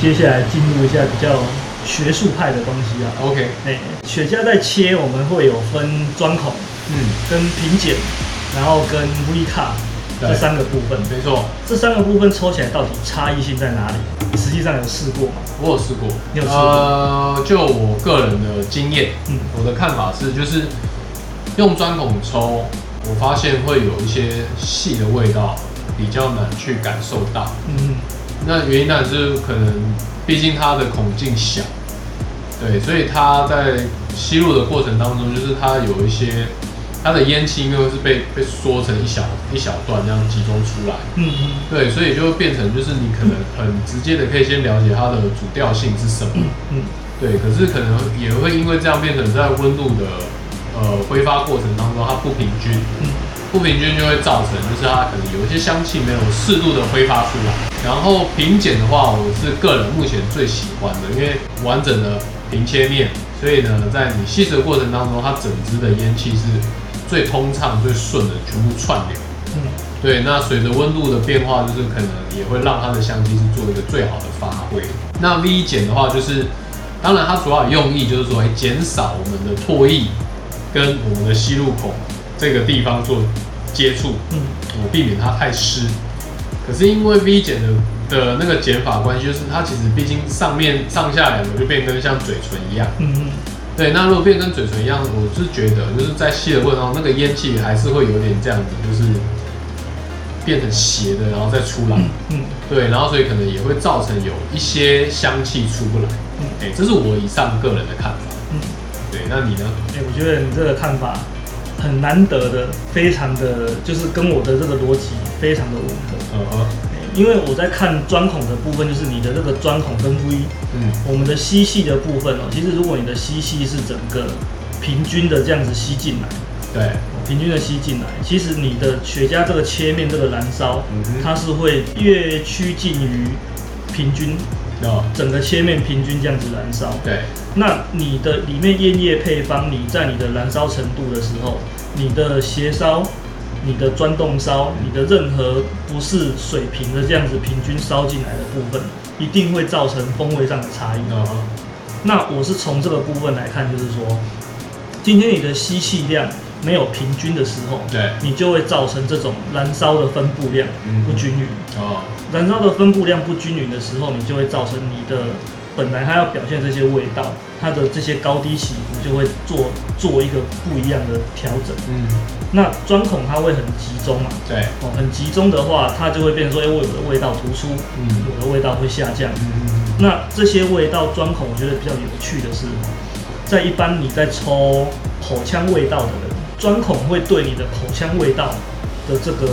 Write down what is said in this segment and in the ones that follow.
接下来进入一下比较学术派的东西啊。OK，哎，雪茄在切，我们会有分钻孔、嗯，跟平剪，然后跟 V 卡对这三个部分。没错，这三个部分抽起来到底差异性在哪里？你实际上有试过吗？我有试过。你有试过呃，就我个人的经验，嗯我的看法是，就是用钻孔抽，我发现会有一些细的味道比较难去感受到。嗯那原因当然是可能，毕竟它的孔径小，对，所以它在吸入的过程当中，就是它有一些它的烟气因为是被被缩成一小一小段这样集中出来，嗯嗯。对，所以就会变成就是你可能很直接的可以先了解它的主调性是什么，嗯嗯。对，可是可能也会因为这样变成在温度的呃挥发过程当中它不平均，嗯。不平均就会造成就是它可能有一些香气没有适度的挥发出来。然后平剪的话，我是个人目前最喜欢的，因为完整的平切面，所以呢，在你吸食的过程当中，它整支的烟气是最通畅、最顺的，全部串流。嗯对，那随着温度的变化，就是可能也会让它的香气是做一个最好的发挥。那 V 减的话，就是当然它主要的用意就是说，哎，减少我们的唾液跟我们的吸入孔这个地方做接触，嗯我避免它太湿。可是因为 V 减的的那个减法关系，就是它其实毕竟上面上下两个就变跟像嘴唇一样。嗯嗯对，那如果变跟嘴唇一样，我是觉得就是在吸的过程中，那个烟气还是会有点这样子，就是变成斜的，然后再出来。嗯嗯对，然后所以可能也会造成有一些香气出不来。嗯哎、这是我以上个人的看法。嗯。对，那你呢？哎、我觉得你这个看法很难得的，非常的就是跟我的这个逻辑非常的吻合。呃呵，哎因为我在看钻孔的部分，就是你的这个钻孔跟 V，嗯。我们的吸气的部分哦，其实如果你的吸气是整个平均的这样子吸进来，对，平均的吸进来，其实你的雪茄这个切面这个燃烧，嗯它是会越趋近于平均，哦，整个切面平均这样子燃烧。对，那你的里面烟叶配方，你在你的燃烧程度的时候，你的斜烧、你的钻洞烧、你的任何不是水平的这样子平均烧进来的部分，一定会造成风味上的差异。哦，那我是从这个部分来看，就是说，今天你的吸气量没有平均的时候，对，你就会造成这种燃烧的分布量嗯。不均匀。哦，燃烧的分布量不均匀的时候，你就会造成你的本来它要表现这些味道，它的这些高低起伏就会做做一个不一样的调整。嗯，那钻孔它会很集中嘛，对，哦，很集中的话，它就会变成说，哎，我有的味道突出，嗯。我的味道会下降。嗯。那这些味道钻孔，我觉得比较有趣的是，在一般你在抽口腔味道的人，钻孔会对你的口腔味道的这个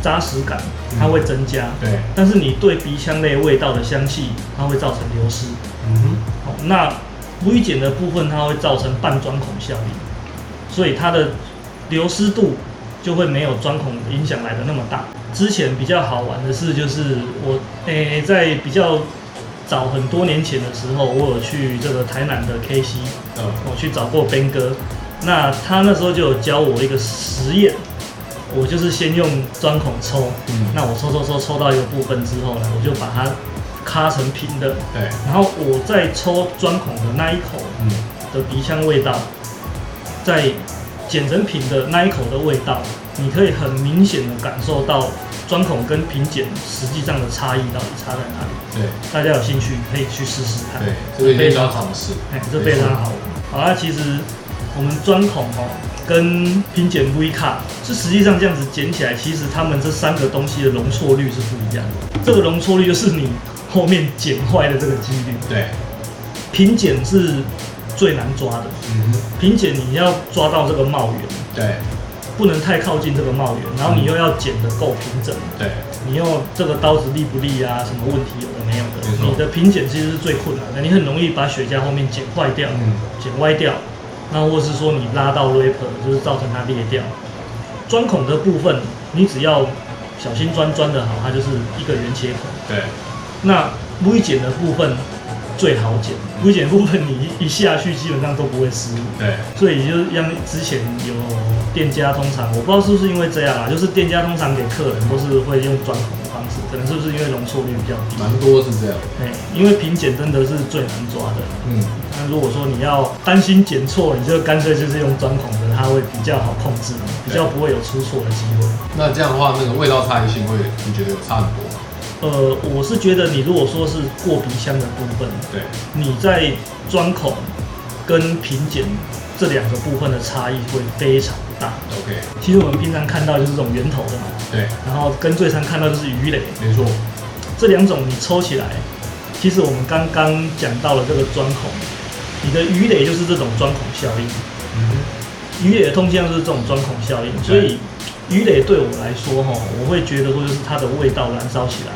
扎实感，它会增加。对，但是你对鼻腔内味道的香气，它会造成流失。嗯哼，好，那微碱的部分，它会造成半钻孔效应，所以它的流失度就会没有钻孔影响来的那么大。之前比较好玩的事，就是我诶、在比较早很多年前的时候，我有去这个台南的 K C，嗯，我去找过 Ben 哥，那他那时候就有教我一个实验，我就是先用钻孔抽，嗯那我抽抽抽抽到一个部分之后呢，我就把它咔成平的，对，然后我再抽钻孔的那一口嗯，的鼻腔味道，再剪成平的那一口的味道，你可以很明显的感受到钻孔跟平剪实际上的差异到底差在哪里。对，大家有兴趣可以去试试看。对，这个非常好尝试。哎，这非常好。好，啊其实我们钻孔哦，跟拼剪 V 卡，是实际上这样子剪起来，其实它们这三个东西的容错率是不一样的。这个容错率就是你后面剪坏的这个几率。对，平剪是最难抓的，嗯哼，平剪你要抓到这个帽源，对，不能太靠近这个帽缘，然后你又要剪得够平整，对，你又这个刀子利不利啊，什么问题有的没有的。你的平剪其实是最困难的，你很容易把雪茄后面剪坏掉。嗯，剪歪掉，那或是说你拉到 rapper，就是造成它裂掉。钻孔的部分，你只要小心钻钻的好，它就是一个圆切口。对，那微剪的部分，最好剪。微剪部分你一一下去基本上都不会失误，对，所以就是像之前有店家通常我不知道是不是因为这样啊，就是店家通常给客人都是会用钻孔可能是不是因为容错率比较低？蛮多是这样。哎，因为平剪真的是最难抓的。嗯，那如果说你要担心剪错，你就干脆就是用钻孔的，它会比较好控制，比较不会有出错的机会。那这样的话，那个味道差异性会，你觉得有差很多吗？呃，我是觉得你如果说是过鼻腔的部分，对，你在钻孔跟平剪这两个部分的差异会非常大。OK，其实我们平常看到就是这种圆头的嘛，对，然后跟最常看到就是鱼雷，没错，这两种你抽起来，其实我们刚刚讲到了这个钻孔，你的鱼雷就是这种钻孔效应，嗯鱼雷的通向就是这种钻孔效应，所以鱼雷对我来说哈，我会觉得说就是它的味道燃烧起来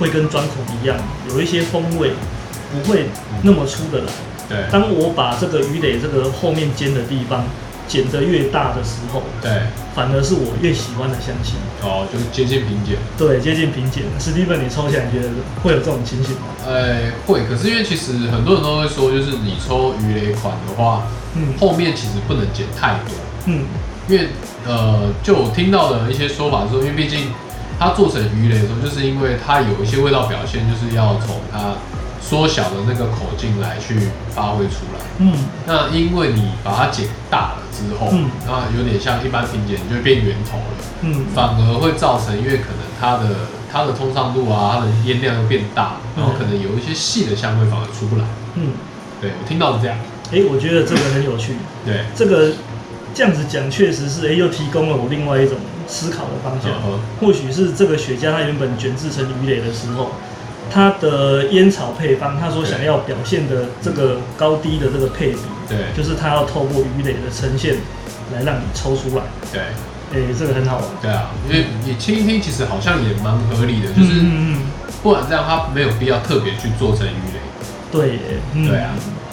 会跟钻孔一样，有一些风味不会那么出得来。对，当我把这个鱼雷这个后面尖的地方剪得越大的时候，对，反而是我越喜欢的香气。哦，就是接近平剪。对，接近平剪。史蒂芬，你抽起来你觉得会有这种情形吗？呃，会，可是因为其实很多人都会说，就是你抽鱼雷款的话，嗯后面其实不能剪太多，嗯因为呃，就我听到的一些说法是说，因为毕竟它做成鱼雷的时候，就是因为它有一些味道表现，就是要从它缩小的那个口径来去发挥出来。嗯那因为你把它剪大了之后，嗯那有点像一般平剪，你就会变圆头了，嗯反而会造成，因为可能它的它的通畅度啊，它的烟量又变大，然后可能有一些细的香味反而出不来。嗯。对我听到是这样，哎、我觉得这个很有趣。对，这个这样子讲，确实是哎、又提供了我另外一种思考的方向。嗯或许是这个雪茄它原本卷制成鱼雷的时候，它的烟草配方，它所想要表现的这个高低的这个配比，对，就是它要透过鱼雷的呈现来让你抽出来。对，哎、这个很好玩。对啊，因为你听一听，其实好像也蛮合理的，就是不然这样它没有必要特别去做成鱼雷。对耶，嗯对啊。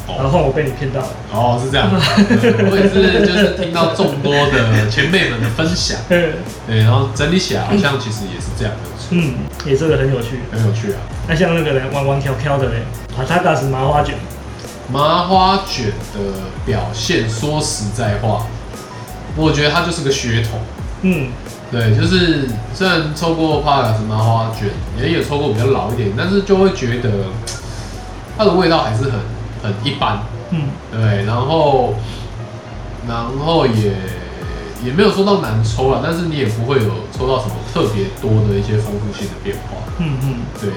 然后我被你骗到了。哦，是这样，对 我也是，就是听到众多的前辈们的分享，对，然后整理起来好像其实也是这样的，嗯，也这个很有趣。很有趣啊。那像那个人弯弯挑挑的嘞，啊，他嘎是麻花卷，麻花卷的表现，说实在话，我觉得它就是个噱头。嗯对，就是虽然抽过帕卡斯麻花卷，也有抽过比较老一点，但是就会觉得它的味道还是很很一般。嗯对，然后然后也也没有说到难抽了，但是你也不会有抽到什么特别多的一些丰富性的变化。嗯嗯，对，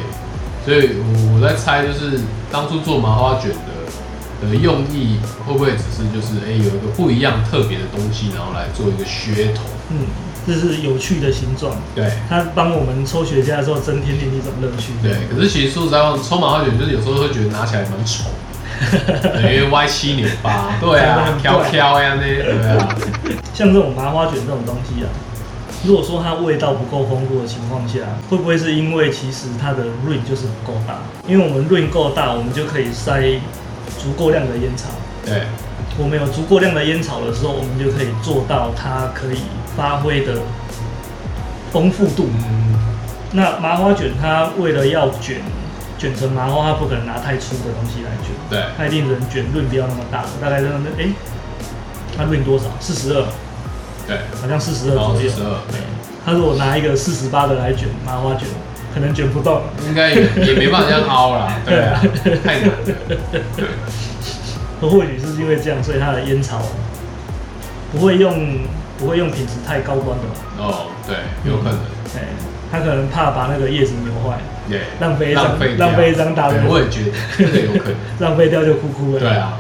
所以我我在猜，就是当初做麻花卷的的用意，会不会只是就是哎、有一个不一样特别的东西，然后来做一个噱头？嗯，这是有趣的形状，对它帮我们抽雪茄的时候增添另一种乐趣。对，可是其实说实在话，抽麻花卷就是有时候会觉得拿起来蛮丑。对因为歪七扭八，对啊，飘飘呀那，对啊，像这种麻花卷这种东西啊，如果说它味道不够丰富的情况下，会不会是因为其实它的 ring 就是不够大？因为我们 ring 够大，我们就可以塞足够量的烟草。对我们有足够量的烟草的时候，我们就可以做到它可以发挥的丰富度。嗯，那麻花卷它为了要卷卷成麻花，它不可能拿太粗的东西来卷，对。它一定只能卷润不要那么大，大概在那哎，它润多少？四十二，对，好像四十二左右。42对，它如果拿一个四十八的来卷麻花卷，可能卷不动。应该也也没办法这样凹啦，对啊，太难了，或许是因为这样，所以它的烟草不会用不会用品质太高端的吧？哦，对，有可能，哎，他可能怕把那个叶子扭坏，对，浪费一张浪费掉浪费一张大我也觉得这个有可能，浪费掉就哭哭了。对啊。